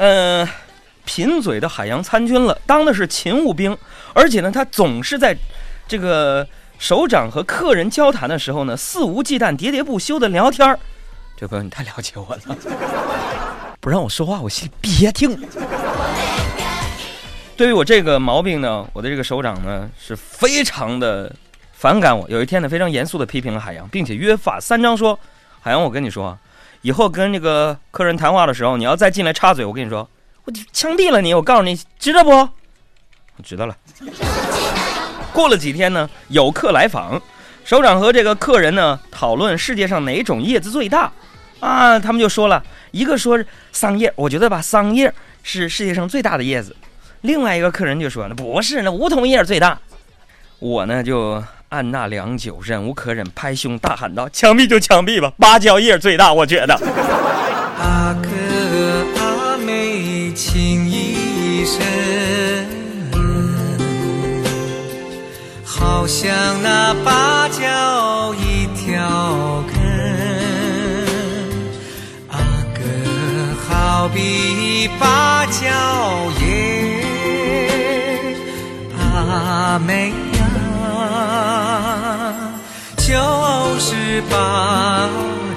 呃，贫嘴的海洋参军了，当的是勤务兵，而且呢，他总是在这个首长和客人交谈的时候呢，肆无忌惮、喋喋不休的聊天儿。这朋友，你太了解我了，不让我说话，我心里憋挺。对于我这个毛病呢，我的这个首长呢是非常的反感我。有一天呢，非常严肃的批评了海洋，并且约法三章说：“海洋，我跟你说，以后跟那个客人谈话的时候，你要再进来插嘴，我跟你说，我就枪毙了你！我告诉你，知道不？我知道了。过了几天呢，有客来访，首长和这个客人呢讨论世界上哪种叶子最大啊？他们就说了一个说桑叶，我觉得吧，桑叶是世界上最大的叶子。另外一个客人就说：“那不是，那梧桐叶最大。”我呢就按捺良久，忍无可忍，拍胸大喊道：“枪毙就枪毙吧，芭蕉叶最大，我觉得。”阿哥阿妹情意深，好像那芭蕉一条根。阿哥好比芭蕉叶。阿妹，就是把。